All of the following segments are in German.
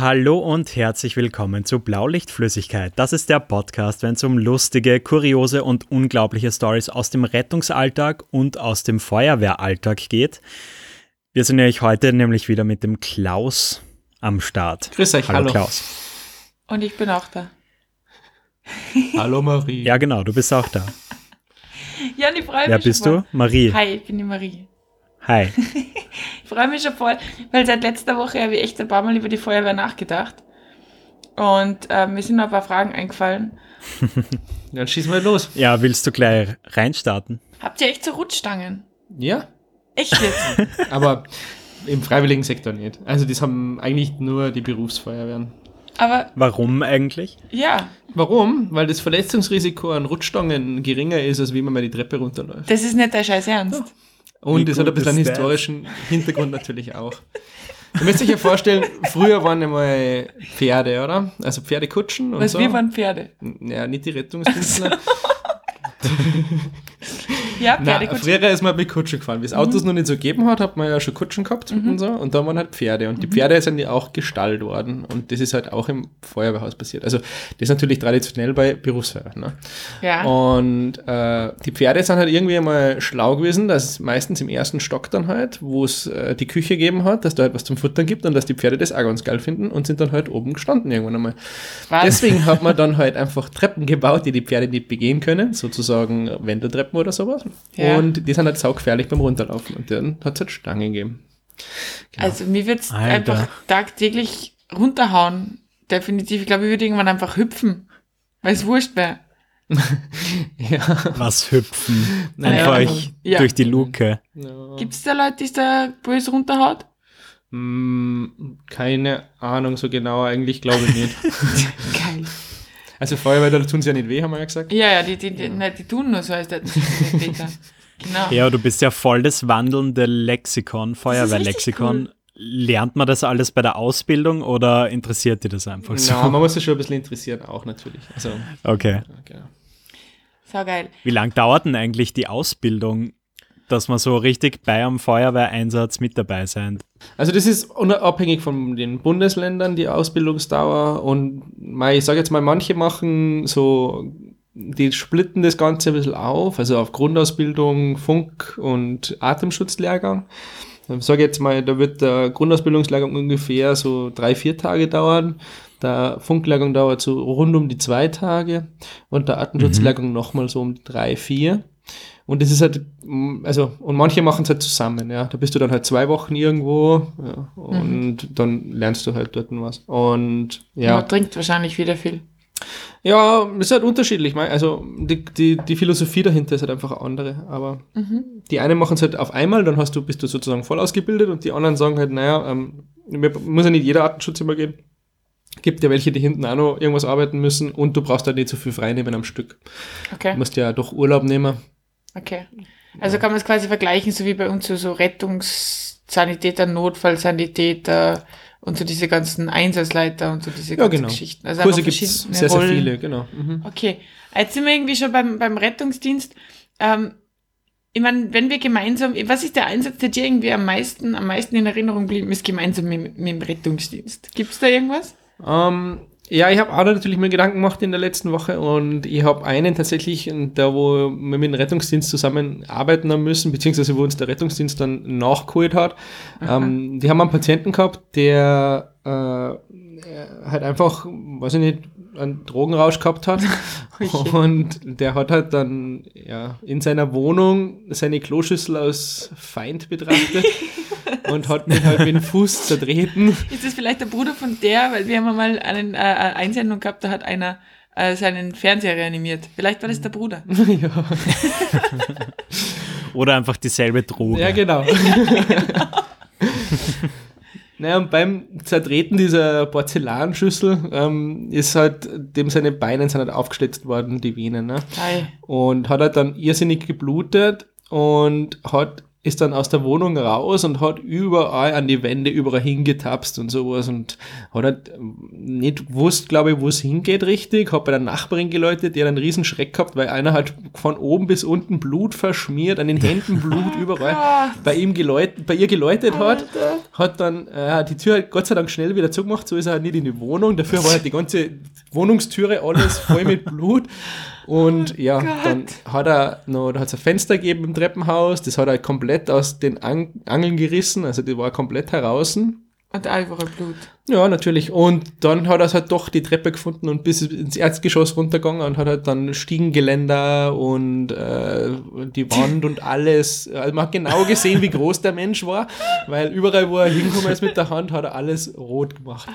Hallo und herzlich willkommen zu Blaulichtflüssigkeit. Das ist der Podcast, wenn es um lustige, kuriose und unglaubliche Stories aus dem Rettungsalltag und aus dem Feuerwehralltag geht. Wir sind euch heute nämlich wieder mit dem Klaus am Start. Grüß euch, hallo, hallo. Klaus. Und ich bin auch da. hallo Marie. Ja, genau, du bist auch da. ja, und ich freue mich. Wer bist du? Marie. Hi, ich bin die Marie. Hi. ich freue mich schon voll, weil seit letzter Woche habe ich echt ein paar Mal über die Feuerwehr nachgedacht. Und äh, mir sind noch ein paar Fragen eingefallen. Dann schießen wir los. Ja, willst du gleich reinstarten? Habt ihr echt so Rutschstangen? Ja. Echt jetzt? Aber im freiwilligen Sektor nicht. Also das haben eigentlich nur die Berufsfeuerwehren. Aber warum eigentlich? Ja. Warum? Weil das Verletzungsrisiko an Rutschstangen geringer ist, als wie man mal die Treppe runterläuft. Das ist nicht der Scheiß Ernst. Ja. Und es hat ein bisschen einen historischen Hintergrund natürlich auch. Du müsst euch ja vorstellen, früher waren einmal Pferde, oder? Also Pferdekutschen und Was, so. wir waren Pferde? Ja, nicht die Rettungsdienstler. ja, Pferdekutschen. Früher ist man mit Kutschen gefahren. Wie es Autos mhm. noch nicht so gegeben hat, hat man ja schon Kutschen gehabt mhm. und so. Und da waren halt Pferde. Und die mhm. Pferde sind ja auch gestallt worden. Und das ist halt auch im Feuerwehrhaus passiert. Also das ist natürlich traditionell bei Berufsfeuer. Ne? Ja. Und äh, die Pferde sind halt irgendwie einmal schlau gewesen, dass meistens im ersten Stock dann halt, wo es äh, die Küche gegeben hat, dass da halt was zum Futtern gibt und dass die Pferde das auch ganz geil finden und sind dann halt oben gestanden irgendwann einmal. Was? Deswegen hat man dann halt einfach Treppen gebaut, die die Pferde nicht begehen können, sozusagen Wendeltreppen oder sowas. Ja. Und die sind halt saugefährlich beim Runterlaufen. Und dann hat es halt Stangen gegeben. Genau. Also mir wird es einfach tagtäglich runterhauen. Definitiv. Ich glaube, ich würde irgendwann einfach hüpfen, weil es wurscht wäre. ja. Was hüpfen? Einfach naja, ja. durch die Luke. Ja. Gibt es da Leute, die es da böse runterhaut? Mm, keine Ahnung so genau, eigentlich glaube ich nicht. Geil. Also Feuerwehr, tun sie ja nicht weh, haben wir ja gesagt. Ja, ja, die, die, die, nein, die tun nur so, als hätten sie nicht weh Genau. Ja, du bist ja voll das wandelnde Lexikon, Feuerwehrlexikon. Cool. Lernt man das alles bei der Ausbildung oder interessiert dir das einfach so? Ja, man muss sich schon ein bisschen interessieren, auch natürlich. Also, okay. Genau. So geil. Wie lange dauert denn eigentlich die Ausbildung, dass man so richtig bei einem Feuerwehreinsatz mit dabei sein? Also das ist unabhängig von den Bundesländern, die Ausbildungsdauer. Und ich sage jetzt mal, manche machen so die splitten das Ganze ein bisschen auf, also auf Grundausbildung, Funk- und Atemschutzlehrgang. Ich sage jetzt mal, da wird der Grundausbildungslehrgang ungefähr so drei, vier Tage dauern. Der Funklehrgang dauert so rund um die zwei Tage und der Atemschutzlehrgang mhm. nochmal so um drei, vier. Und das ist halt, also, und manche machen es halt zusammen, ja. Da bist du dann halt zwei Wochen irgendwo ja, und mhm. dann lernst du halt dort was. Und ja. Man trinkt wahrscheinlich wieder viel. Ja, ist halt unterschiedlich. Also die, die, die Philosophie dahinter ist halt einfach eine andere. Aber mhm. die einen machen es halt auf einmal, dann hast du, bist du sozusagen voll ausgebildet und die anderen sagen halt, naja, ähm, muss ja nicht jeder Artenschutz immer gehen. Gibt ja welche, die hinten auch noch irgendwas arbeiten müssen und du brauchst halt nicht so viel frei nehmen am Stück. Okay. Du musst ja doch Urlaub nehmen. Okay. Also ja. kann man es quasi vergleichen, so wie bei uns so, so Rettungssanitäter, Notfallsanitäter, und so diese ganzen Einsatzleiter und so diese ganzen ja, genau. Geschichten. Also Kurse gibt es sehr, sehr viele, genau. Mhm. Okay, jetzt sind wir irgendwie schon beim, beim Rettungsdienst. Ähm, ich meine, wenn wir gemeinsam, was ist der Einsatz, der dir irgendwie am meisten, am meisten in Erinnerung geblieben ist, gemeinsam mit, mit dem Rettungsdienst? Gibt es da irgendwas? Ähm, ja, ich habe auch natürlich mir Gedanken gemacht in der letzten Woche und ich habe einen tatsächlich, da wo wir mit dem Rettungsdienst zusammenarbeiten haben müssen, beziehungsweise wo uns der Rettungsdienst dann nachgeholt hat. Ähm, die haben einen Patienten gehabt, der äh, halt einfach, weiß ich nicht, einen Drogenrausch gehabt hat. und der hat halt dann ja, in seiner Wohnung seine Kloschüssel als Feind betrachtet und hat mich halt mit dem Fuß zertreten. Ist das vielleicht der Bruder von der? Weil wir haben mal einen, äh, eine Einsendung gehabt, da hat einer äh, seinen Fernseher reanimiert. Vielleicht war das der Bruder. ja. Oder einfach dieselbe Droge. Ja, genau. genau. Naja, und beim Zertreten dieser Porzellanschüssel ähm, ist halt, dem seine Beine sind halt aufgeschlitzt worden, die Venen. Ne? Hi. Und hat halt dann irrsinnig geblutet und hat ist dann aus der Wohnung raus und hat überall an die Wände überall hingetapst und sowas und hat halt nicht gewusst, glaube ich, wo es hingeht richtig, hat bei der Nachbarin geläutet, die hat einen riesen Schreck gehabt, weil einer halt von oben bis unten Blut verschmiert, an den Händen Blut überall, bei ihm geläutet, bei ihr geläutet hat, hat dann äh, die Tür halt Gott sei Dank schnell wieder zugemacht, so ist er halt nicht in die Wohnung, dafür war halt die ganze Wohnungstüre alles voll mit Blut und ja, Oh Gott. dann hat er noch, da hat es ein Fenster gegeben im Treppenhaus, das hat er komplett aus den An Angeln gerissen, also die war komplett heraus. Und überall Blut. Ja, natürlich. Und dann hat er es halt doch die Treppe gefunden und bis ins Erdgeschoss runtergegangen und hat halt dann Stiegengeländer und äh, die Wand und alles. Also man hat genau gesehen, wie groß der Mensch war, weil überall, wo er hingekommen ist mit der Hand, hat er alles rot gemacht.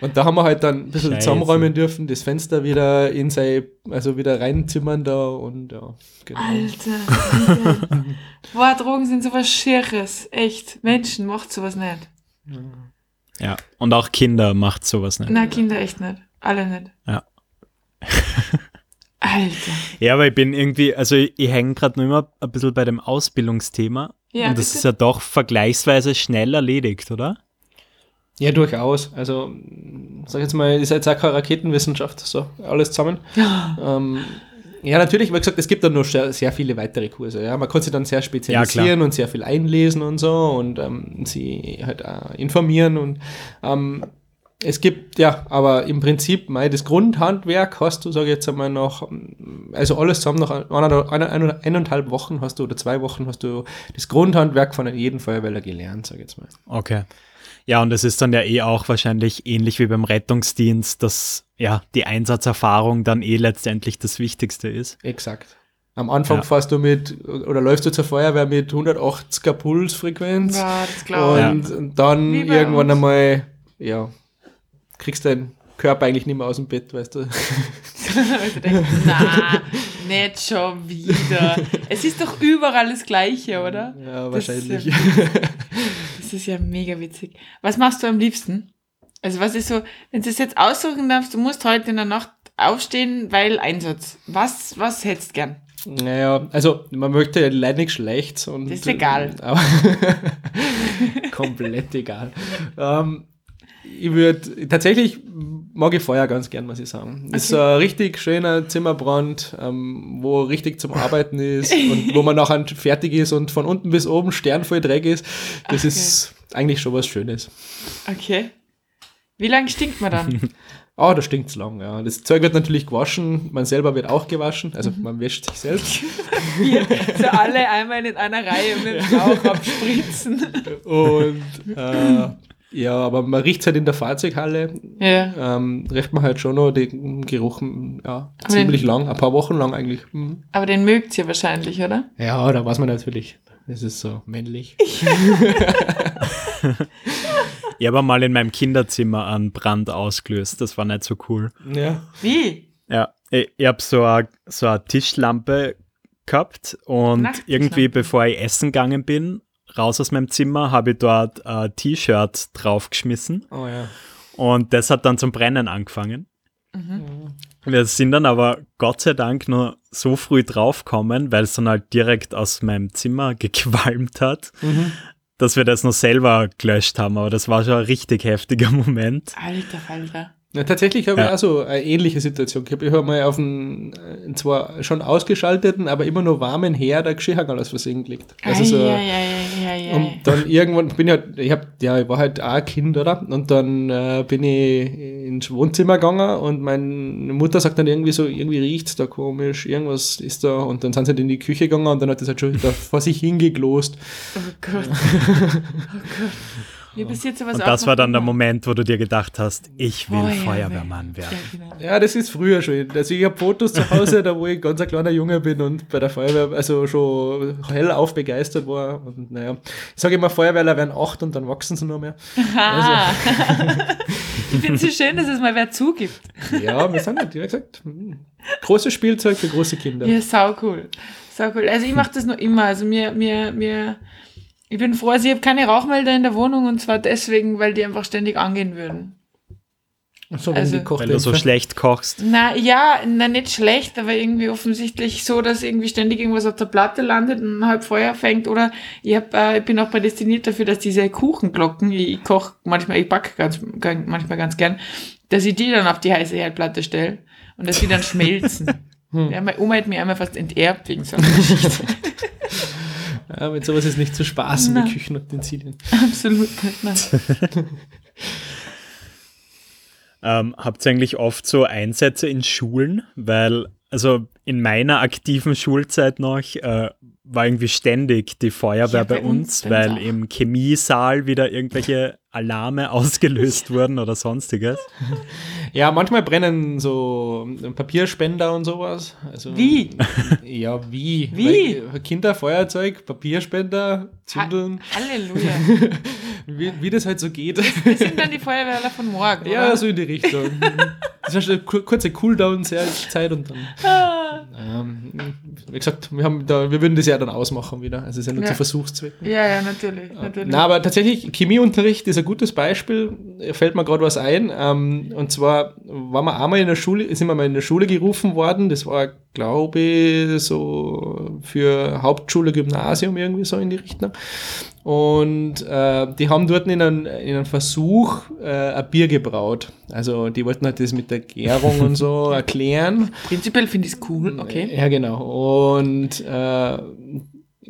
Und da haben wir halt dann ein bisschen Scheiße. zusammenräumen dürfen, das Fenster wieder in sein, also wieder reinzimmern da und ja, genau. Alter. Boah, Drogen sind sowas Schieres. Echt. Menschen macht sowas nicht. Ja. Und auch Kinder macht sowas nicht. Na, Kinder echt nicht. Alle nicht. Ja. Alter. Ja, aber ich bin irgendwie, also ich, ich hänge gerade nur immer ein bisschen bei dem Ausbildungsthema. Ja, und das bitte. ist ja doch vergleichsweise schnell erledigt, oder? Ja, durchaus. Also, sag jetzt mal, ihr seid auch keine Raketenwissenschaft, so alles zusammen. ähm, ja, natürlich, wie gesagt, es gibt dann noch sehr, sehr viele weitere Kurse. Ja, man kann sich dann sehr spezialisieren und sehr viel einlesen und so und ähm, sie halt auch informieren und ähm, es gibt, ja, aber im Prinzip, mei, das Grundhandwerk hast du, sage ich jetzt einmal, noch, also alles zusammen einer, eineinhalb Wochen hast du oder zwei Wochen hast du das Grundhandwerk von jedem Feuerwehrler gelernt, sage ich jetzt mal. Okay. Ja, und es ist dann ja eh auch wahrscheinlich ähnlich wie beim Rettungsdienst, dass ja die Einsatzerfahrung dann eh letztendlich das Wichtigste ist. Exakt. Am Anfang Ja. fährst du mit, oder läufst du zur Feuerwehr mit 180er Pulsfrequenz Ja, das glaube ich. und, und dann irgendwann uns. einmal, ja, kriegst deinen Körper eigentlich nicht mehr aus dem Bett, weißt du. Also na, nicht schon wieder. Es ist doch überall das Gleiche, oder? Ja, Das wahrscheinlich. ja- Das ist ja mega witzig. Was machst du am liebsten? Also was ist so, wenn du es jetzt aussuchen darfst, du musst heute in der Nacht aufstehen, weil Einsatz. Was, was hättest gern? Naja, also man möchte ja leider nicht schlecht. Und, Das ist egal. Aber komplett egal. Ähm, ich würde, tatsächlich mag ich Feuer ganz gern, muss ich sagen. Ist so ein richtig schöner Zimmerbrand, ähm, wo richtig zum Arbeiten ist und wo man nachher fertig ist und von unten bis oben sternvoll Dreck ist. Das Okay. ist eigentlich schon was Schönes. Okay. Wie lange stinkt man dann? Ah, da stinkt's lang, ja. Das Zeug wird natürlich gewaschen, man selber wird auch gewaschen, also Mhm. man wäscht sich selbst. Hier, so alle einmal in einer Reihe mit dem Rauch abspritzen. Und äh, ja, aber man riecht halt in der Fahrzeughalle, Ja. ähm, riecht man halt schon noch den Geruch, ja, Aber ziemlich lang, ein paar Wochen lang eigentlich. Mhm. Aber den mögt ihr wahrscheinlich, oder? Ja, da weiß man natürlich, das ist so männlich. Ich habe mal in meinem Kinderzimmer einen Brand ausgelöst. Das war nicht so cool. ja. Wie? Ja, ich, ich habe so eine so Tischlampe gehabt und irgendwie, bevor ich essen gegangen bin, raus aus meinem Zimmer, habe ich dort ein T-Shirt draufgeschmissen Oh ja. und das hat dann zum Brennen angefangen. Mhm. Wir sind dann aber Gott sei Dank nur so früh draufgekommen, weil es dann halt direkt aus meinem Zimmer gequalmt hat, Mhm. dass wir das noch selber gelöscht haben. Aber das war schon ein richtig heftiger Moment. Alter Falter. Ja, tatsächlich habe Ja. ich auch so eine ähnliche Situation gehabt. Ich habe mal auf einen, äh, zwar schon ausgeschalteten, aber immer noch warmen Herd ein Geschirrhang aus Versehen gelegt. Also so, Eieieiei. Und dann irgendwann bin ich halt, ich hab, ja, ich war halt auch ein Kind, oder? Und dann äh, bin ich ins Wohnzimmer gegangen und meine Mutter sagt dann irgendwie so, irgendwie riecht's da komisch, irgendwas ist da. Und dann sind sie halt in die Küche gegangen und dann hat das halt schon wieder vor sich hingeglost. Oh Gott. Oh Gott. Mir passiert sowas Und auch das war dann der. Moment, wo du dir gedacht hast, ich will Feuerwehr. Feuerwehrmann werden. Ja, genau. Ja, das ist früher schon. Also ich habe Fotos zu Hause, da wo ich ganz ein kleiner Junge bin und bei der Feuerwehr also schon hellauf begeistert war. Und naja, ich sage immer, Feuerwehrler werden acht und dann wachsen sie noch mehr. Ah. ich finde es so schön, dass es mal wer zugibt. Ja, wir sind halt, wie gesagt, hm, großes Spielzeug für große Kinder. Ja, sau cool. Sau cool. Also ich mache das noch immer. Also mir, mir, mir, ich bin froh, also ich habe keine Rauchmelder in der Wohnung und zwar deswegen, weil die einfach ständig angehen würden. So, Also- wenn die kocht Weil du so schlecht kochst. Na ja, na nicht schlecht, aber irgendwie offensichtlich so, dass irgendwie ständig irgendwas auf der Platte landet und halb Feuer fängt. Oder ich, hab, äh, ich bin auch prädestiniert dafür, dass diese Kuchenglocken, ich, ich koche manchmal, ich backe ganz, ganz, manchmal ganz gern, dass ich die dann auf die heiße Herdplatte stelle und dass die dann schmelzen. Ja, meine Oma hat mir einmal fast enterbt wegen so einer Geschichte. Ja, mit sowas ist nicht zu spaßen Na. mit Küchenutensilien. Absolut nicht. Nein. Ähm, habt ihr eigentlich oft so Einsätze in Schulen? Weil, also in meiner aktiven Schulzeit noch äh, war irgendwie ständig die Feuerwehr Ja, bei, bei uns, uns, weil auch. im Chemiesaal wieder irgendwelche Alarme ausgelöst wurden oder sonstiges. Ja, manchmal brennen so Papierspender und sowas. Also, Wie? Ja, wie? Wie? Weil Kinder, Feuerzeug, Papierspender, Zündeln, Halleluja. wie, wie das halt so geht. Das sind dann die Feuerwehrler von morgen, Ja, oder? so in die Richtung. Das ist eine kur- kurze Cooldown-Zeit und dann. Wie gesagt, wir, haben da, wir würden das ja dann ausmachen wieder. Also es ist ja nur Ja. zu Versuchszwecken. Ja, ja, natürlich. natürlich. Na, aber tatsächlich, Chemieunterricht ist ein gutes Beispiel. Fällt mir gerade was ein. Ähm, und zwar waren wir einmal in der Schule, sind wir mal in der Schule gerufen worden. Das war, glaube ich, so für Hauptschule, Gymnasium irgendwie so in die Richtung. Und äh, die haben dort in einem, in einem Versuch äh, ein Bier gebraut. Also die wollten halt das mit der Gärung und so erklären. Prinzipiell finde ich es cool, okay. Ja, genau. Und äh,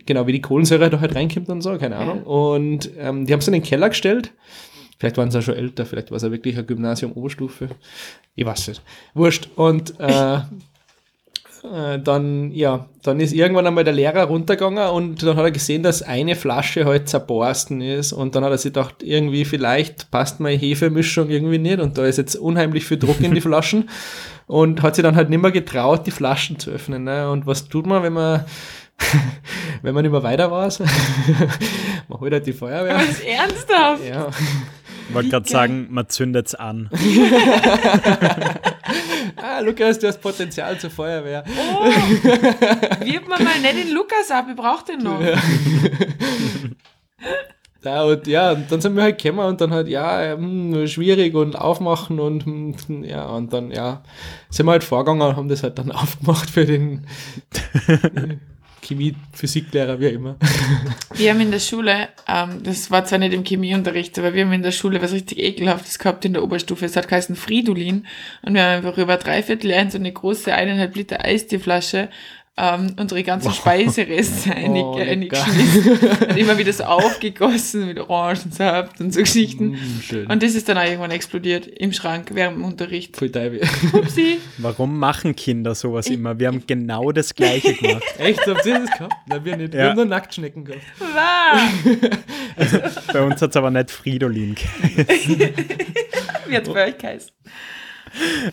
genau, wie die Kohlensäure da halt reinkommt und so, keine Ahnung. Und ähm, die haben es in den Keller gestellt. Vielleicht waren sie auch schon älter, vielleicht war es ja wirklich ein Gymnasium Oberstufe. Ich weiß nicht. Wurscht. Und äh, äh, dann, ja, dann ist irgendwann einmal der Lehrer runtergegangen und dann hat er gesehen, dass eine Flasche halt zerborsten ist und dann hat er sich gedacht, irgendwie vielleicht passt meine Hefemischung irgendwie nicht und da ist jetzt unheimlich viel Druck in die Flaschen und hat sich dann halt nicht mehr getraut, die Flaschen zu öffnen. Ne? Und was tut man, wenn man wenn man nicht mehr weiter weiß? man holt halt die Feuerwehr. Aber das ist ernsthaft. Ja. Ich wollte gerade sagen, man zündet's an. Ah, Lukas, du hast Potenzial zur Feuerwehr. Oh, wirb mal mal nicht den Lukas ab, ich brauch den noch. Ja, und ja, und dann sind wir halt gekommen und dann halt, ja, hm, schwierig und aufmachen und hm, ja, und dann, ja, sind wir halt vorgegangen und haben das halt dann aufgemacht für den Chemie, Physiklehrer, wie immer. Wir haben in der Schule, ähm, das war zwar nicht im Chemieunterricht, aber wir haben in der Schule was richtig ekelhaftes gehabt in der Oberstufe. Es hat geheißen Fridolin und wir haben einfach über dreiviertel in so eine große eineinhalb Liter Eisteeflasche ähm, unsere ganzen Speisereste einig, Oh, lecker. eingeschmissen und immer wieder so aufgegossen mit Orangensaft und so Geschichten. Schön. Und das ist dann auch irgendwann explodiert im Schrank während dem Unterricht. Voll. Upsi. Warum machen Kinder sowas immer? Wir haben genau das Gleiche gemacht. Echt? Habt ihr das gehabt? Nein, wir nicht. Wir Ja. haben nur Nacktschnecken gehabt. Wow. Bei uns hat es aber nicht Fridolin gegeben. Wie hat's bei euch geheißen?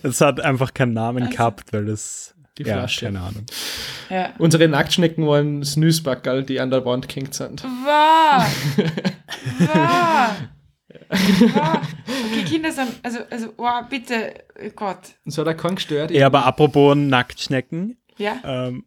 Es hat einfach keinen Namen gehabt, weil es. Die ja, Flasche. keine Ahnung. Ja. Unsere Nacktschnecken waren Snooze-Backerl, die an der Wand gehängt sind. Wahr! Wahr! Wahr! Okay, Kinder sind, also, also, oh, bitte, oh Gott. So hat er keinen gestört. Ja, aber apropos Nacktschnecken, Ja, ähm,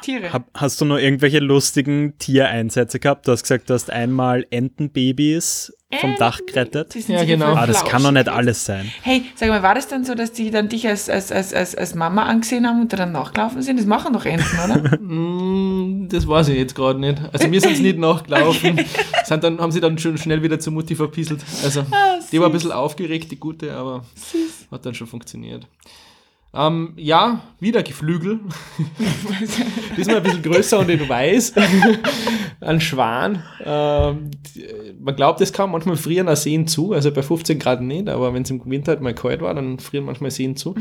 Tiere. hab, hast du noch irgendwelche lustigen Tiereinsätze gehabt? Du hast gesagt, du hast einmal Entenbabys vom Enten? Dach gerettet. Die sind Ja, genau. Ah, das kann doch nicht alles sein. Hey, sag mal, war das dann so, dass die dann dich als, als, als, als, als Mama angesehen haben und dann nachgelaufen sind? Das machen doch Enten, oder? Mm, Das weiß ich jetzt gerade nicht. Also wir sind es nicht nachgelaufen. Sind dann, haben sie dann schon schnell wieder zur Mutti verpisselt. Also Ah, die war ein bisschen aufgeregt, die gute, aber Süß. hat dann schon funktioniert. Ähm, ja, wieder Geflügel. Diesmal ein bisschen größer und in weiß. Ein Schwan. Ähm, man glaubt es kaum, manchmal frieren auch Seen zu. Also bei 15 Grad nicht, aber wenn es im Winter halt mal kalt war, dann frieren manchmal Seen zu.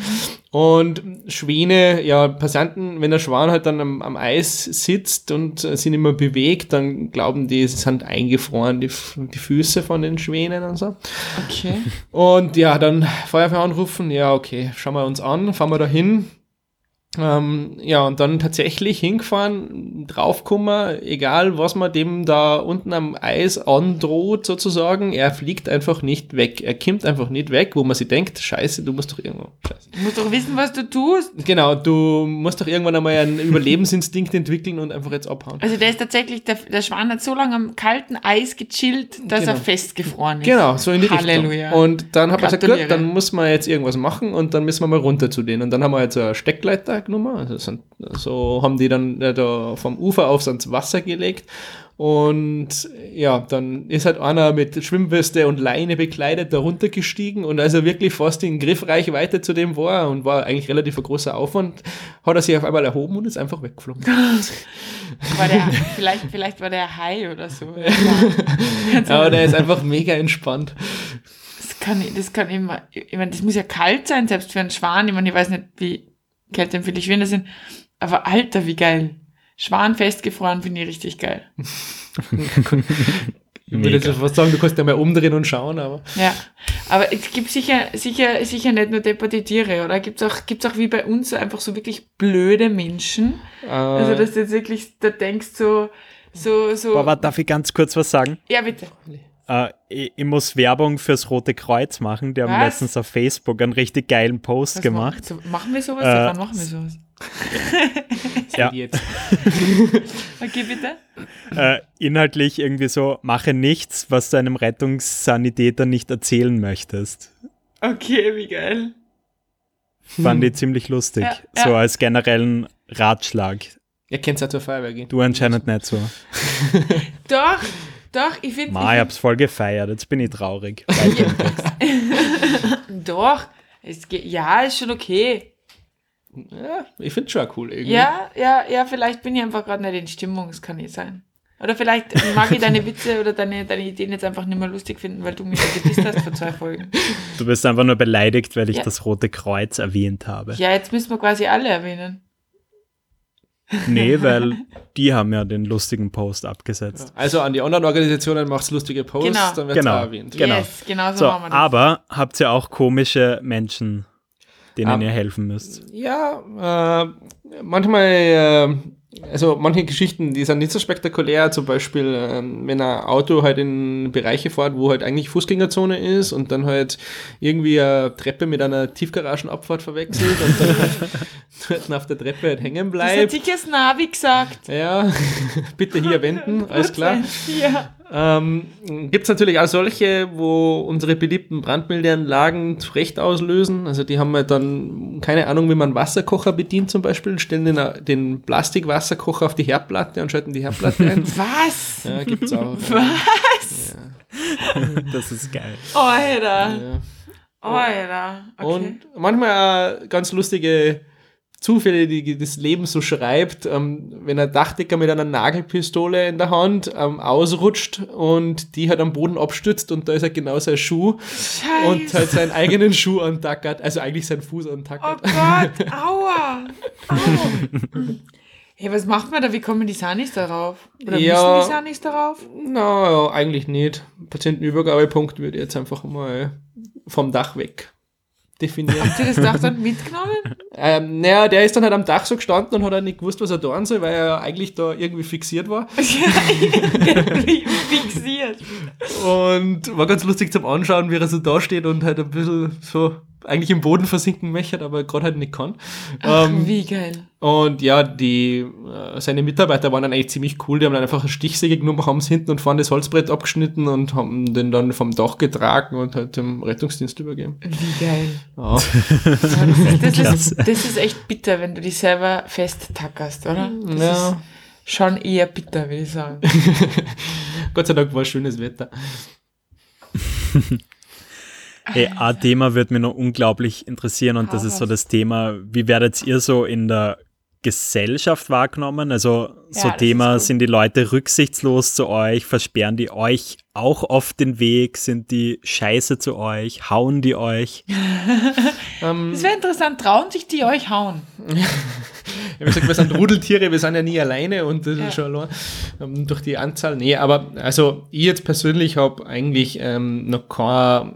Und Schwäne, ja, Passanten, wenn der Schwan halt dann am, am Eis sitzt und äh, sich nicht mehr bewegt, dann glauben die, es sind eingefroren, die, die Füße von den Schwänen und so. Okay. Und ja, dann Feuerwehr anrufen, ja, okay, schauen wir uns an, fahren wir da hin. Ähm, ja, und dann tatsächlich hingefahren, draufgekommen, egal was man dem da unten am Eis androht sozusagen, er fliegt einfach nicht weg. Er kommt einfach nicht weg, wo man sich denkt, scheiße, du musst doch irgendwo, scheiße. Du musst doch wissen, was du tust. Genau, du musst doch irgendwann einmal einen Überlebensinstinkt entwickeln und einfach jetzt abhauen. Also der ist tatsächlich, der, der Schwan hat so lange am kalten Eis gechillt, dass Genau. er festgefroren ist. Genau, so in die Halleluja. Richtung. Und dann hat man gesagt, gut, dann muss man jetzt irgendwas machen und dann müssen wir mal runter zu denen. Und dann haben wir jetzt eine Steckleiter genommen. Also sind, so haben die dann äh, da vom Ufer aufs ans Wasser gelegt. Und ja, dann ist halt einer mit Schwimmweste und Leine bekleidet da runtergestiegen und als er wirklich fast in Griffreichweite zu dem war und war eigentlich relativ ein großer Aufwand, hat er sich auf einmal erhoben und ist einfach weggeflogen. War der, vielleicht, vielleicht war der Hai oder so. Aber der ist einfach mega entspannt. Das kann, das kann immer, ich meine, das muss ja kalt sein, selbst für einen Schwan. Ich meine, ich weiß nicht, wie kälteempfindlich Schwäne sind, aber Alter, wie geil. Schwan festgefroren finde ich richtig geil. Ich würde jetzt fast sagen, du kannst ja mal umdrehen und schauen, aber. Ja, aber es gibt sicher, sicher, sicher nicht nur depperte Tiere, oder? Gibt es auch, gibt's auch wie bei uns so einfach so wirklich blöde Menschen? Äh, Also, dass du jetzt wirklich da denkst, so, so, so. Aber darf ich ganz kurz was sagen? ja, bitte. Äh, ich, ich muss Werbung fürs Rote Kreuz machen. Die haben Was? letztens auf Facebook einen richtig geilen Post Was gemacht. Machen, so, machen wir sowas? Äh, Seit wann machen wir sowas? Ja. jetzt. Okay, bitte. Äh, inhaltlich irgendwie so, mache nichts, was du einem Rettungssanitäter nicht erzählen möchtest. Okay, wie geil. Fand ich ziemlich lustig. Ja, ja. So als generellen Ratschlag. Ihr kennt ja zur Feuerwehr gehen. Du anscheinend nicht so. Doch, doch, ich finde. Ma, ich hab's voll gefeiert. Jetzt bin ich traurig. Doch, es geht, ja, ist schon okay. Ja, ich finde schon cool irgendwie. Ja, ja, ja, vielleicht bin ich einfach gerade nicht in Stimmung, das kann nicht sein. Oder vielleicht mag ich deine Witze oder deine, deine Ideen jetzt einfach nicht mehr lustig finden, weil du mich gedisst hast vor zwei Folgen. Du bist einfach nur beleidigt, weil ich Ja. das Rote Kreuz erwähnt habe. Ja, jetzt müssen wir quasi alle erwähnen. Nee, weil die haben ja den lustigen Post abgesetzt. Also an die anderen Organisationen macht's lustige Posts, Genau. dann wird's Genau. erwähnt. Genau. Yes, genau so, So, machen wir das. aber habt ihr auch komische Menschen, denen Ah. ihr helfen müsst? Ja, äh, manchmal, äh, also manche Geschichten, die sind nicht so spektakulär, zum Beispiel, ähm, wenn ein Auto halt in Bereiche fährt, wo halt eigentlich Fußgängerzone ist und dann halt irgendwie eine Treppe mit einer Tiefgaragenabfahrt verwechselt und dann halt auf der Treppe halt hängen das hat bleibt. sicher das Navi gesagt. Ja, bitte hier wenden, alles klar. Ja. Ähm, Gibt es natürlich auch solche, wo unsere beliebten Brandmeldeanlagen zu Recht auslösen. Also die haben halt dann keine Ahnung, wie man einen Wasserkocher bedient zum Beispiel, stellen den, den Plastikwasserkocher auf die Herdplatte und schalten die Herdplatte ein. Was? ja, gibt's auch. Was? Das ist geil. Alter. Ja. Alter. Okay. Und manchmal auch ganz lustige Zufälle, die das Leben so schreibt, ähm, wenn ein Dachdecker mit einer Nagelpistole in der Hand ähm, ausrutscht und die halt am Boden abstützt und da ist halt genau sein Schuh Scheiße. und halt seinen eigenen Schuh antackert, also eigentlich seinen Fuß Oh antackert. Gott, aua. Au. Hey, was macht man da? Wie kommen die Sanis darauf? Oder Ja. müssen die Sanis darauf? Na, eigentlich nicht. Patientenübergabepunkt ich jetzt einfach mal vom Dach weg definieren. Ihr das Dach dann mitgenommen? ähm, naja, der ist dann halt am Dach so gestanden und hat halt nicht gewusst, was er tun soll, weil er ja eigentlich da irgendwie fixiert war. Wie fixiert. Und war ganz lustig zum Anschauen, wie er so da steht und halt ein bisschen so eigentlich im Boden versinken möchte, aber gerade halt nicht kann. Ach, Ähm, wie geil. und ja, die, äh, seine Mitarbeiter waren dann eigentlich ziemlich cool. Die haben dann einfach eine Stichsäge genommen, haben es hinten und vorne das Holzbrett abgeschnitten und haben den dann vom Dach getragen und halt dem Rettungsdienst übergeben. Wie geil. Ja. Das, ist, das, ist, das ist echt bitter, wenn du dich selber festtackerst, oder? Das Ja. ist schon eher bitter, würde ich sagen. Gott sei Dank war schönes Wetter. Hey, ein Thema wird mir noch unglaublich interessieren und das ist so das Thema, wie werdet ihr so in der Gesellschaft wahrgenommen? Also so Ja, Thema, sind die Leute rücksichtslos zu euch, versperren die euch auch oft den Weg, sind die scheiße zu euch, hauen die euch? Ähm, Das wäre interessant. Trauen sich die euch hauen? Ich gesagt, wir sind Rudeltiere, wir sind ja nie alleine und das Ja. ist schon allein ähm, durch die Anzahl. Nee, aber also ich jetzt persönlich habe eigentlich ähm, noch keine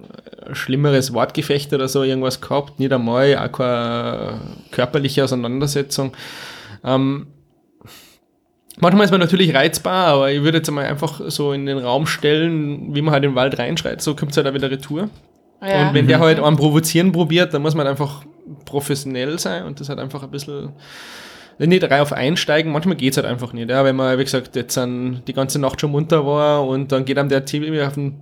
schlimmeres Wortgefecht oder so irgendwas gehabt, nicht einmal, auch keine körperliche Auseinandersetzung. Ähm, manchmal ist man natürlich reizbar, aber ich würde jetzt mal einfach so in den Raum stellen, wie man halt in den Wald reinschreit, so kommt es halt auch wieder retour. Ja. Und wenn der halt einen provozieren probiert, dann muss man einfach professionell sein und das halt einfach ein bisschen nicht darauf einsteigen. Manchmal geht es halt einfach nicht. Ja, wenn man, wie gesagt, jetzt an, die ganze Nacht schon munter war und dann geht einem der TV auf den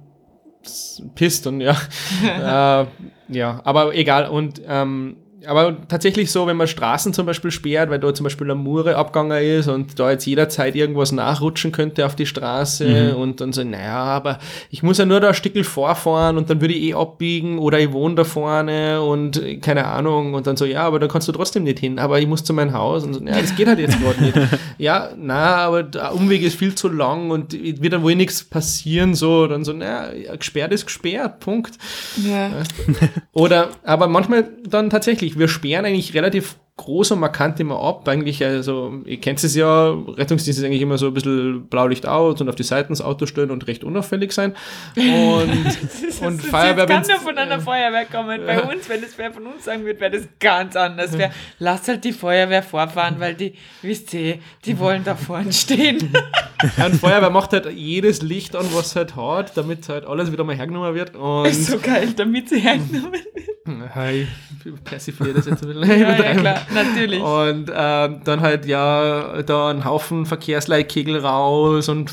pisst und ja. äh, ja, aber egal. Und ähm, aber tatsächlich so, wenn man Straßen zum Beispiel sperrt, weil da zum Beispiel eine Mure abgegangen ist und da jetzt jederzeit irgendwas nachrutschen könnte auf die Straße Mhm. und dann so, naja, aber ich muss ja nur da ein Stückel vorfahren und dann würde ich eh abbiegen oder ich wohne da vorne und keine Ahnung und dann so, ja, aber da kannst du trotzdem nicht hin, aber ich muss zu meinem Haus und so, ja, das geht halt jetzt gerade nicht. Ja, na, aber der Umweg ist viel zu lang und wird dann wohl nichts passieren, so, dann so, naja, gesperrt ist gesperrt, Punkt. Ja. Oder, aber manchmal dann tatsächlich, wir sperren eigentlich relativ groß und markant immer ab. Eigentlich, also, ihr kennt es ja, Rettungsdienst ist eigentlich immer so ein bisschen Blaulicht aus und auf die Seiten das Auto stellen und recht unauffällig sein. Und, und Feuerwehr, das kann nur von einer Feuerwehr kommen. Bei uns, wenn das wer von uns sagen würde, wäre das ganz anders. Wär, lass halt die Feuerwehr vorfahren, weil die, wisst ihr, die wollen da vorne stehen. ja, und Feuerwehr macht halt jedes Licht an, was es halt hat, damit halt alles wieder mal hergenommen wird. Und, ist so geil, damit sie hergenommen Hi, ich persifliere das jetzt ein bisschen. Ja, ja, klar, natürlich. Und ähm, dann halt ja da ein Haufen Verkehrsleitkegel raus und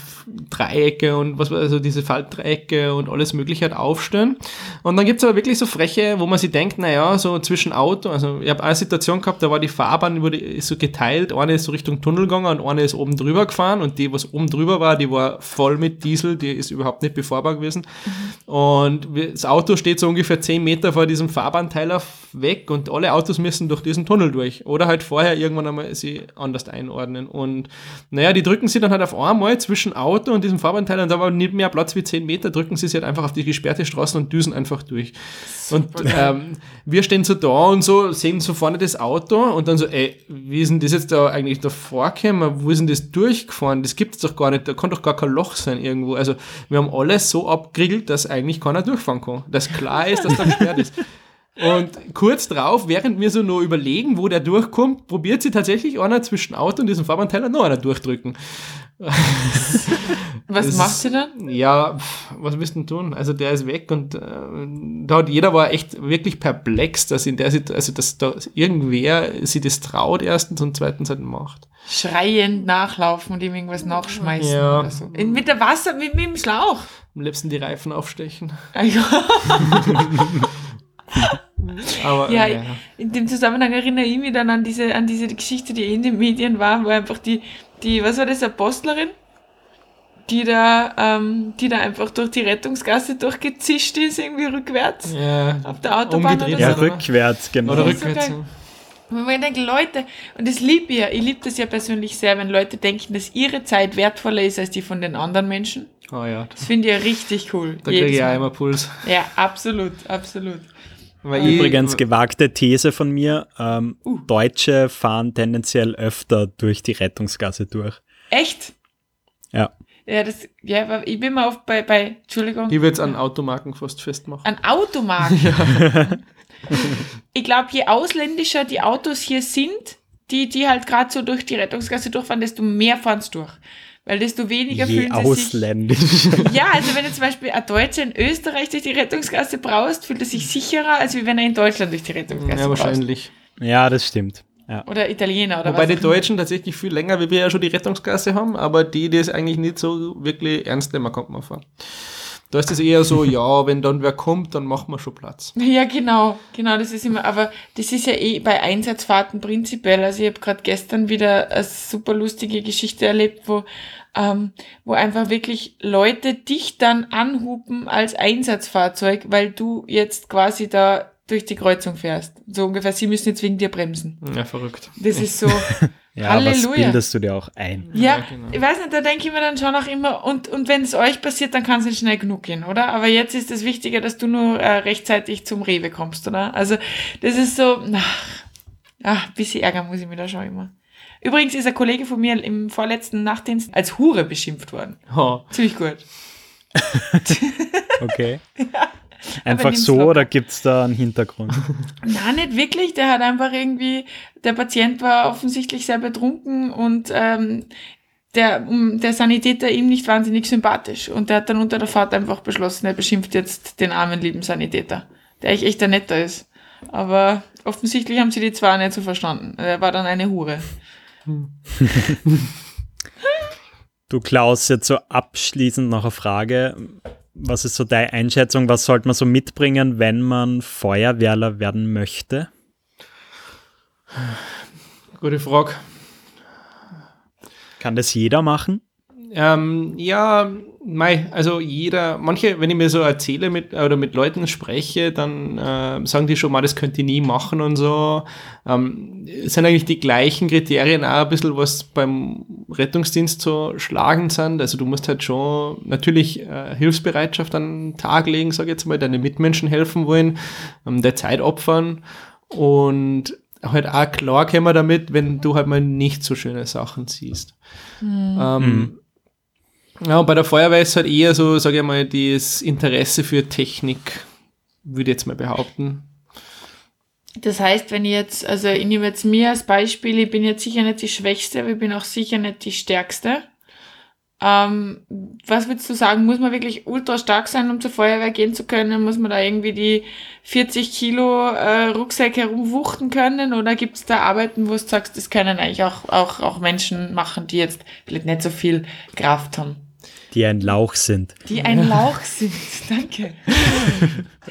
Dreiecke und was also diese Faltdreiecke und alles mögliche halt aufstellen. Und dann gibt's aber wirklich so Freche, wo man sich denkt, naja, so zwischen Auto, also ich habe eine Situation gehabt, da war die Fahrbahn wurde ist so geteilt, eine ist so Richtung Tunnel gegangen und eine ist oben drüber gefahren und die, was oben drüber war, die war voll mit Diesel, die ist überhaupt nicht befahrbar gewesen. Und wir- das Auto steht so ungefähr 10 Meter vor diesem Fahrbahnteiler weg und alle Autos müssen durch diesen Tunnel durch. Oder halt vorher irgendwann einmal sie anders einordnen. Und naja, die drücken sie dann halt auf einmal zwischen Auto und diesem Fahrbahnteiler und da war nicht mehr Platz wie 10 Meter, drücken sie sie halt einfach auf die gesperrte Straße und düsen einfach durch. Und ähm, wir stehen so da und so, sehen so vorne das Auto und dann so, ey, wie ist denn das jetzt da eigentlich da vorgekommen? Wo ist denn das durchgefahren? Das gibt's doch gar nicht, da kann doch gar kein Loch sein irgendwo. Also wir haben alles so abgeriegelt, dass eigentlich keiner durchfahren kann. Dass klar ist, dass da gesperrt ist. Und kurz drauf, während wir so nur überlegen, wo der durchkommt, probiert sie tatsächlich einer zwischen Auto und diesem Fahrbahnteiler noch einer durchdrücken. Was Das macht sie dann? Ja, was willst du denn tun? Also der ist weg und äh, da hat jeder war echt wirklich perplex, dass in der Situation, also dass da irgendwer sie das traut erstens und zweitens halt macht. Schreiend nachlaufen und ihm irgendwas nachschmeißen Ja. oder so. In, mit der Wasser, mit, mit dem Schlauch. Am liebsten die Reifen aufstechen. Ah, ja. Aber Ja, äh, in dem Zusammenhang erinnere ich mich dann an diese, an diese Geschichte, die in den Medien war, wo einfach die, die, was war das, Apostlerin, die da, ähm, die da einfach durch die Rettungsgasse durchgezischt ist, irgendwie rückwärts ja, auf der Autobahn Umgedreht oder Ja, so. oder? rückwärts, genau. oder so rückwärts. geil. Und man denkt, Leute, und das liebe ich ja, ich liebe das ja persönlich sehr, wenn Leute denken, dass ihre Zeit wertvoller ist als die von den anderen Menschen. Oh ja, Das finde ich ja richtig cool. da kriege ich auch immer Puls. Ja, absolut, absolut. Weil ich- Übrigens gewagte These von mir, ähm, Uh. Deutsche fahren tendenziell öfter durch die Rettungsgasse durch. Echt? Ja. Ja, das, ja, ich bin mal oft bei, bei, Entschuldigung, Ich würde es an Automarken fast festmachen. an Automarken. ich glaube, je ausländischer die Autos hier sind, die, die halt gerade so durch die Rettungsgasse durchfahren, desto mehr fahren sie durch. Weil desto weniger Je fühlen sie sich. ausländisch. Ja, also wenn du zum Beispiel ein Deutscher in Österreich durch die Rettungsgasse braust, fühlt er sich sicherer, als wie wenn er in Deutschland durch die Rettungsgasse Ja, braust. wahrscheinlich. ja, das stimmt. Ja. Oder Italiener oder Wobei was. die auch immer. Deutschen tatsächlich viel länger, wie wir ja schon die Rettungsgasse haben, aber die, die es eigentlich nicht so wirklich ernst nehmen, kommt man vor. Da ist es eher so, ja, wenn dann wer kommt, dann machen wir schon Platz. Ja, genau, genau, das ist immer, aber das ist ja eh bei Einsatzfahrten prinzipiell. Also ich habe gerade gestern wieder eine super lustige Geschichte erlebt, wo, ähm, wo einfach wirklich Leute dich dann anhupen als Einsatzfahrzeug, weil du jetzt quasi da durch die Kreuzung fährst. So ungefähr, sie müssen jetzt wegen dir bremsen. Ja, verrückt. Das ist so, Ja, was Halleluja. bildest du dir auch ein? ja, Ja, genau. ich weiß nicht, da denke ich mir dann schon auch immer, und, und wenn es euch passiert, dann kann es nicht schnell genug gehen, oder? Aber jetzt ist es wichtiger, dass du nur äh, rechtzeitig zum Rewe kommst, oder? Also, das ist so, ach, ach, ein bisschen ärgern muss ich mir da schon immer. Übrigens ist ein Kollege von mir im vorletzten Nachtdienst als Hure beschimpft worden. Ja. Ziemlich gut. Okay. Einfach so locker. oder gibt es da einen Hintergrund? Na, nicht wirklich. Der hat einfach irgendwie, der Patient war offensichtlich sehr betrunken und ähm, der, der Sanitäter ihm nicht wahnsinnig sympathisch. Und der hat dann unter der Fahrt einfach beschlossen, er beschimpft jetzt den armen, lieben Sanitäter, der eigentlich echt ein netter ist. Aber offensichtlich haben sie die zwei nicht so verstanden. Er war dann eine Hure. Du Klaus, jetzt so abschließend noch eine Frage. Was ist so deine Einschätzung? Was sollte man so mitbringen, wenn man Feuerwehrler werden möchte? Gute Frage. Kann das jeder machen? Ähm, ja, mei, also jeder, manche, wenn ich mir so erzähle mit oder mit Leuten spreche, dann äh, sagen die schon mal, das könnte ich nie machen und so. Ähm, es sind eigentlich die gleichen Kriterien auch ein bisschen, was beim Rettungsdienst so schlagend sind. Also du musst halt schon natürlich äh, Hilfsbereitschaft an den Tag legen, sage ich jetzt mal, deine Mitmenschen helfen wollen, ähm, der Zeit opfern und halt auch klar kommen damit, wenn du halt mal nicht so schöne Sachen siehst. Ähm, ja, und bei der Feuerwehr ist halt eher so, sage ich mal, das Interesse für Technik, würde ich jetzt mal behaupten. Das heißt, wenn ich jetzt, also ich nehme jetzt mir als Beispiel, ich bin jetzt sicher nicht die Schwächste, aber ich bin auch sicher nicht die Stärkste. Ähm, was würdest du sagen, muss man wirklich ultra stark sein, um zur Feuerwehr gehen zu können? Muss man da irgendwie die 40 Kilo äh, Rucksäcke herumwuchten können? Oder gibt es da Arbeiten, wo du sagst, das können eigentlich auch, auch, auch Menschen machen, die jetzt vielleicht nicht so viel Kraft haben? Die ein Lauch sind. Die ein Lauch sind. Danke.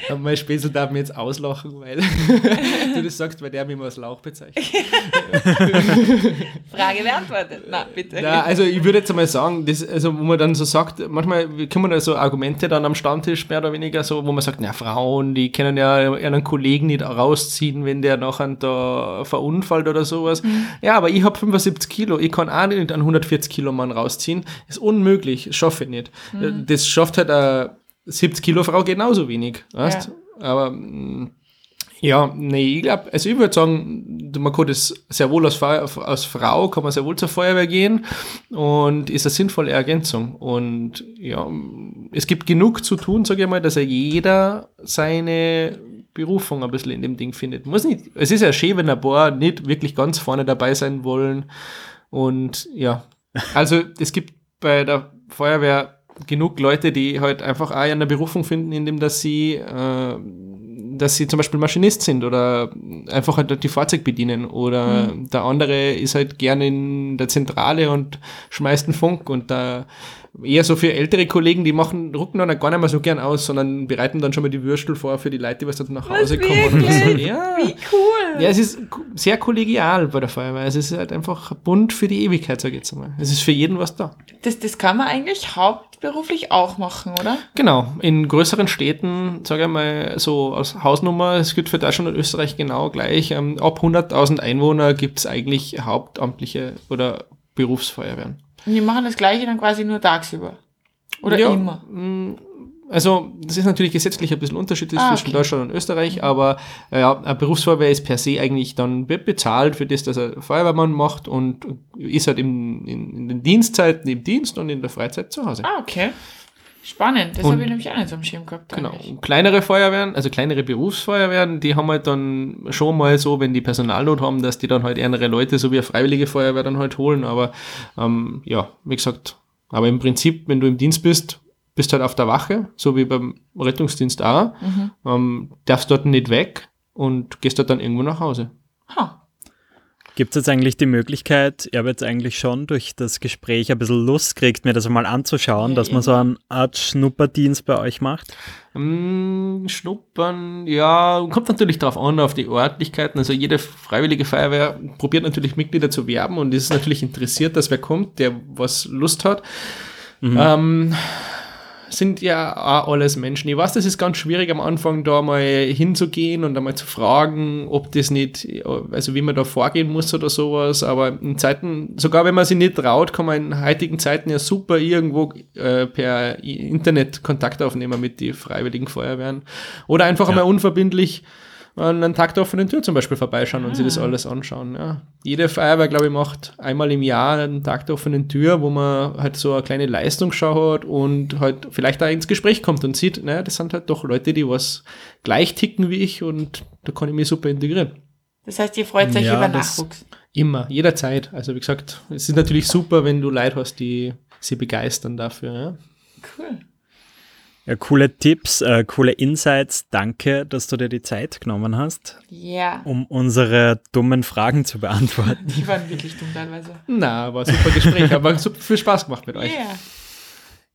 Aber mein Späßel darf mir jetzt auslachen, weil du das sagst, weil der mich immer als Lauch bezeichnet. Frage beantwortet. Na, bitte. Ja, also ich würde jetzt einmal sagen, das, also wo man dann so sagt, manchmal kommen da so Argumente dann am Stammtisch mehr oder weniger so, wo man sagt, na Frauen, die können ja ihren Kollegen nicht rausziehen, wenn der nachher da verunfallt oder sowas. Ja, aber ich habe 75 Kilo, ich kann auch nicht einen 140 Kilo Mann rausziehen. Ist unmöglich, schaffe ich nicht. Das schafft halt eine 70 Kilo Frau genauso wenig. Weißt? Aber mm, ja, nee, ich glaube, also ich würde sagen, man kann das sehr wohl als, Feuer, als Frau, kann man sehr wohl zur Feuerwehr gehen und ist eine sinnvolle Ergänzung. Und ja, es gibt genug zu tun, sage ich mal, dass er jeder seine Berufung ein bisschen in dem Ding findet. Muss nicht, es ist ja schön, wenn ein paar nicht wirklich ganz vorne dabei sein wollen. Und ja, also es gibt bei der Feuerwehr genug Leute, die halt einfach auch eine Berufung finden, indem dass sie äh, dass sie zum Beispiel Maschinist sind oder einfach halt die Fahrzeug bedienen. Oder der andere ist halt gerne in der Zentrale und schmeißt einen Funk und da eher so für ältere Kollegen, die machen, rucken dann gar nicht mehr so gern aus, sondern bereiten dann schon mal die Würstel vor für die Leute, die was dann nach Hause kommen oder so. Ja. Wie cool. Ja, es ist sehr kollegial bei der Feuerwehr. Es ist halt einfach bunt für die Ewigkeit, sag ich jetzt mal. Es ist für jeden was da. Das, das kann man eigentlich hauptberuflich auch machen, oder? Genau, in größeren Städten, sage ich mal, so als Hausnummer, es gilt für Deutschland und Österreich genau gleich, ähm, ab 100.000 Einwohner gibt es eigentlich hauptamtliche oder Berufsfeuerwehren. Und die machen das Gleiche dann quasi nur tagsüber. Oder Ja, immer. mh, Also, das ist natürlich gesetzlich ein bisschen unterschiedlich Ah, zwischen okay. Deutschland und Österreich, aber äh, ja, eine Berufsfeuerwehr ist per se eigentlich dann be- bezahlt für das, dass er Feuerwehrmann macht und ist halt im, in, in den Dienstzeiten im Dienst und in der Freizeit zu Hause. Ah, okay. Spannend. Das habe ich nämlich auch nicht so am Schirm gehabt. Genau. eigentlich. Kleinere Feuerwehren, also kleinere Berufsfeuerwehren, die haben halt dann schon mal so, wenn die Personalnot haben, dass die dann halt andere Leute, so wie eine freiwillige Feuerwehr dann halt holen. Aber ähm, ja, wie gesagt, aber im Prinzip, wenn du im Dienst bist, bist halt auf der Wache, so wie beim Rettungsdienst auch, ähm, darfst dort nicht weg und gehst dort dann irgendwo nach Hause. Gibt es jetzt eigentlich die Möglichkeit, ich habe jetzt eigentlich schon durch das Gespräch ein bisschen Lust gekriegt, mir das mal anzuschauen, Ja, dass man so eine Art Schnupperdienst bei euch macht? Mm, Schnuppern, ja, kommt natürlich drauf an, auf die Örtlichkeiten. Also jede freiwillige Feuerwehr probiert natürlich Mitglieder zu werben und ist natürlich interessiert, dass wer kommt, der was Lust hat. Ähm, sind ja auch alles Menschen. Ich weiß, das ist ganz schwierig am Anfang da mal hinzugehen und einmal zu fragen, ob das nicht, also wie man da vorgehen muss oder sowas. Aber in Zeiten, sogar wenn man sich nicht traut, kann man in heutigen Zeiten ja super irgendwo äh, per Internet Kontakt aufnehmen mit den freiwilligen Feuerwehren. Oder einfach Ja. einmal unverbindlich an einem Tag der offenen Tür zum Beispiel vorbeischauen und sich das alles anschauen. Ja. Jede Feuerwehr, glaube ich, macht einmal im Jahr einen Tag der offenen Tür, wo man halt so eine kleine Leistungsschau hat und halt vielleicht da ins Gespräch kommt und sieht, naja, das sind halt doch Leute, die was gleich ticken wie ich und da kann ich mich super integrieren. Das heißt, ihr freut euch Ja, über Nachwuchs. Immer, jederzeit. Also wie gesagt, es ist natürlich super, wenn du Leute hast, die sie begeistern dafür. Ja. Cool. Ja, coole Tipps, äh, coole Insights. Danke, dass du dir die Zeit genommen hast, Ja, um unsere dummen Fragen zu beantworten. die waren wirklich dumm teilweise. Na, war ein super Gespräch, aber super viel Spaß gemacht mit euch.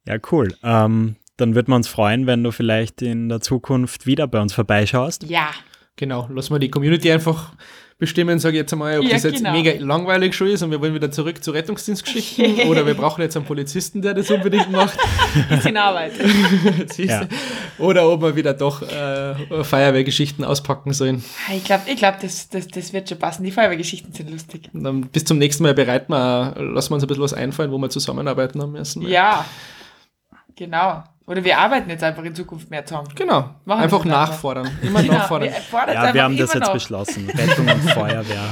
Ja, cool. Ähm, dann würden wir uns freuen, wenn du vielleicht in der Zukunft wieder bei uns vorbeischaust. Ja. Genau, lassen wir die Community einfach bestimmen, sage ich jetzt einmal, ob Ja, das jetzt genau. mega langweilig schon ist und wir wollen wieder zurück zu Rettungsdienstgeschichten oder wir brauchen jetzt einen Polizisten, der das unbedingt macht. Bisschen Arbeit. Siehst Ja. Oder ob wir wieder doch äh, Feuerwehrgeschichten auspacken sollen. Ich glaube, ich glaub, das, das, das wird schon passen. Die Feuerwehrgeschichten sind lustig. Und dann bis zum nächsten Mal bereiten wir, lassen wir uns ein bisschen was einfallen, wo wir zusammenarbeiten am ersten Mal. Ja, genau. Oder wir arbeiten jetzt einfach in Zukunft mehr zusammen. Genau, Machen wir einfach das einfach. nachfordern. Immer Genau, nachfordern. wir Ja, wir haben das jetzt noch. beschlossen. Rettung und Feuerwehr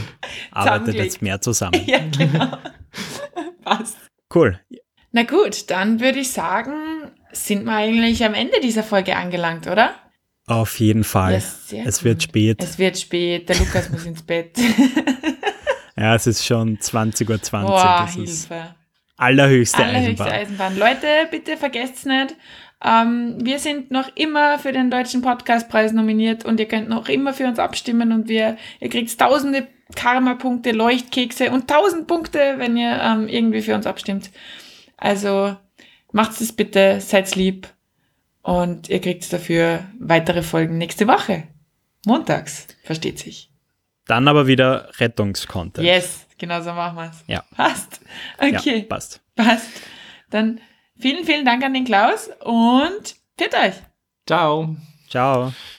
arbeitet jetzt mehr zusammen. Ja, genau. Passt. Cool. Na gut, dann würde ich sagen, sind wir eigentlich am Ende dieser Folge angelangt, oder? Auf jeden Fall. Es gut. wird spät. Es wird spät, der Lukas muss ins Bett. ja, es ist schon 20.20 Uhr. Boah, das ist Hilfe. allerhöchste, Allerhöchste Eisenbahn. Eisenbahn. Leute, bitte vergesst nicht, ähm, wir sind noch immer für den Deutschen Podcastpreis nominiert und ihr könnt noch immer für uns abstimmen und wir, ihr kriegt tausende Karma-Punkte, Leuchtkekse und tausend Punkte, wenn ihr ähm, irgendwie für uns abstimmt. Also macht's es bitte, seid lieb und ihr kriegt dafür weitere Folgen nächste Woche. Montags, versteht sich. Dann aber wieder Rettungscontent. Yes, genau so machen wir's. Ja. Passt. Okay. Ja, passt. Passt. Dann vielen, vielen Dank an den Klaus und fit euch. Ciao. Ciao.